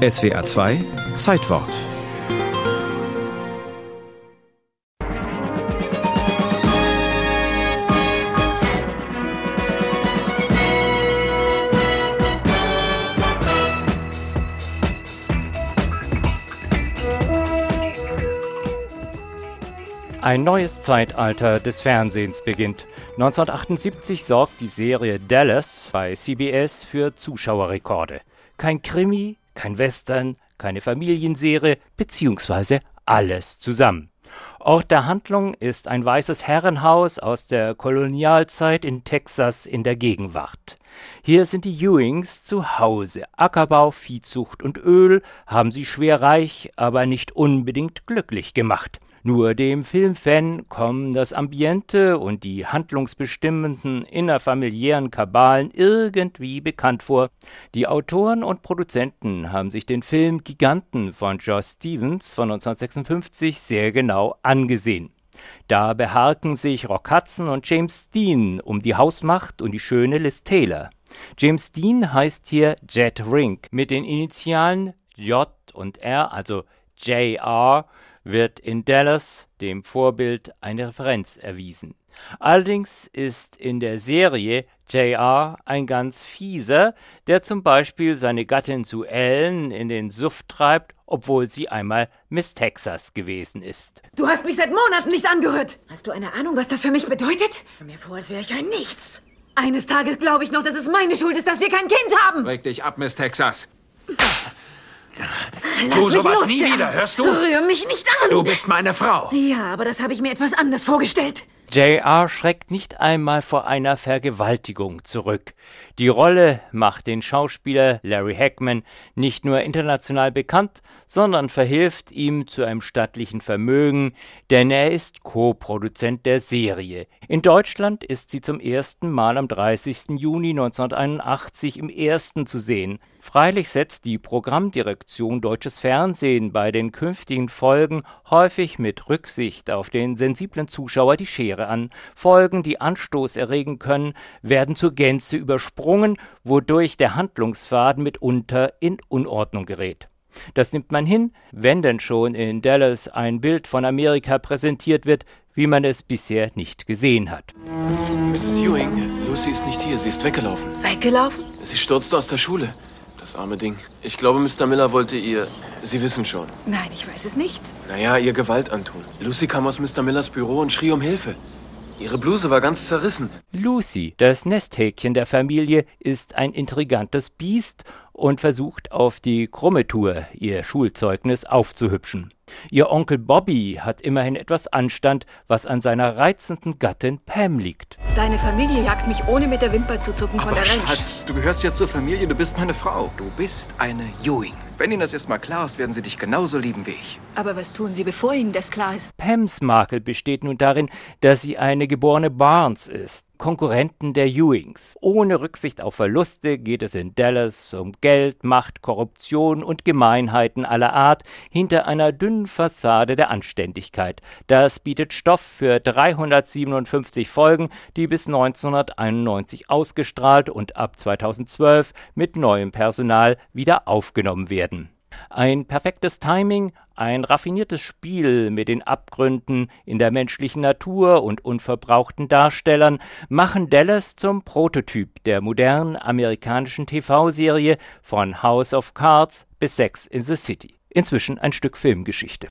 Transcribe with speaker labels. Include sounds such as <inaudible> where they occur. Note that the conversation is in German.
Speaker 1: SWR 2 Zeitwort
Speaker 2: Ein neues Zeitalter des Fernsehens beginnt. 1978 sorgt die Serie Dallas bei CBS für Zuschauerrekorde. Kein Krimi, kein Western, keine Familienserie, beziehungsweise alles zusammen. Ort der Handlung ist ein weißes Herrenhaus aus der Kolonialzeit in Texas in der Gegenwart. Hier sind die Ewings zu Hause. Ackerbau, Viehzucht und Öl haben sie schwer reich, aber nicht unbedingt glücklich gemacht. Nur dem Filmfan kommen das Ambiente und die handlungsbestimmenden innerfamiliären Kabalen irgendwie bekannt vor. Die Autoren und Produzenten haben sich den Film Giganten von Josh Stevens von 1956 sehr genau angesehen. Da beharken sich Rock Hudson und James Dean um die Hausmacht und die schöne Liz Taylor. James Dean heißt hier Jet Rink mit den Initialen J und R, also JR, wird in Dallas dem Vorbild eine Referenz erwiesen. Allerdings ist in der Serie JR ein ganz fieser, der zum Beispiel seine Gattin zu Ellen in den Suff treibt, obwohl sie einmal Miss Texas gewesen ist.
Speaker 3: Du hast mich seit Monaten nicht angehört. Hast du eine Ahnung, was das für mich bedeutet? Mir vor, als wäre ich ein Nichts. Eines Tages glaube ich noch, dass es meine Schuld ist, dass wir kein Kind haben.
Speaker 4: Reg dich ab, Miss Texas. <laughs>
Speaker 3: Lass
Speaker 4: tu sowas
Speaker 3: los,
Speaker 4: nie wieder, hörst du?
Speaker 3: Rühr mich nicht an.
Speaker 4: Du bist meine Frau.
Speaker 3: Ja, aber das habe ich mir etwas anders vorgestellt.
Speaker 2: JR schreckt nicht einmal vor einer Vergewaltigung zurück. Die Rolle macht den Schauspieler Larry Hackman nicht nur international bekannt, sondern verhilft ihm zu einem stattlichen Vermögen, denn er ist Co-Produzent der Serie. In Deutschland ist sie zum ersten Mal am 30. Juni 1981 im ersten zu sehen. Freilich setzt die Programmdirektion Deutsches Fernsehen bei den künftigen Folgen häufig mit Rücksicht auf den sensiblen Zuschauer die Schere an. Folgen, die Anstoß erregen können, werden zur Gänze übersprungen, wodurch der Handlungsfaden mitunter in Unordnung gerät. Das nimmt man hin, wenn denn schon in Dallas ein Bild von Amerika präsentiert wird, wie man es bisher nicht gesehen hat.
Speaker 5: Mrs. Ewing, Lucy ist nicht hier. Sie ist weggelaufen.
Speaker 3: Weggelaufen?
Speaker 5: Sie stürzte aus der Schule. Das arme Ding. Ich glaube, Mr. Miller wollte ihr. Sie wissen schon.
Speaker 3: Nein, ich weiß es nicht.
Speaker 5: Naja, ihr Gewalt antun. Lucy kam aus Mr. Millers Büro und schrie um Hilfe. Ihre Bluse war ganz zerrissen.
Speaker 2: Lucy, das Nesthäkchen der Familie, ist ein intrigantes Biest und versucht auf die krumme Tour ihr Schulzeugnis aufzuhübschen. Ihr Onkel Bobby hat immerhin etwas Anstand, was an seiner reizenden Gattin Pam liegt.
Speaker 3: Deine Familie jagt mich ohne mit der Wimper zu zucken von
Speaker 4: Aber
Speaker 3: der Ranch.
Speaker 4: Schatz, du gehörst jetzt zur Familie, du bist meine Frau. Du bist eine Ewing. Wenn Ihnen das erstmal klar ist, werden sie dich genauso lieben wie ich.
Speaker 3: Aber was tun Sie, bevor Ihnen das klar ist?
Speaker 2: Pams Makel besteht nun darin, dass sie eine geborene Barnes ist, Konkurrenten der Ewings. Ohne Rücksicht auf Verluste geht es in Dallas um Geld, Macht, Korruption und Gemeinheiten aller Art hinter einer dünnen Fassade der Anständigkeit. Das bietet Stoff für 357 Folgen, die bis 1991 ausgestrahlt und ab 2012 mit neuem Personal wieder aufgenommen werden. Ein perfektes Timing, ein raffiniertes Spiel mit den Abgründen in der menschlichen Natur und unverbrauchten Darstellern machen Dallas zum Prototyp der modernen amerikanischen TV-Serie von House of Cards bis Sex in the City. Inzwischen ein Stück Filmgeschichte.